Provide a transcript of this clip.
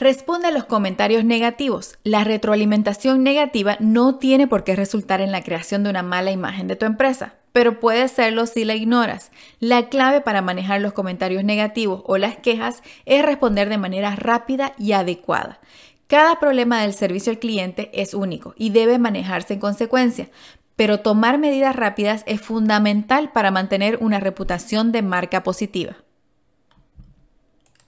Responde a los comentarios negativos. La retroalimentación negativa no tiene por qué resultar en la creación de una mala imagen de tu empresa, pero puede serlo si la ignoras. La clave para manejar los comentarios negativos o las quejas es responder de manera rápida y adecuada. Cada problema del servicio al cliente es único y debe manejarse en consecuencia, pero tomar medidas rápidas es fundamental para mantener una reputación de marca positiva.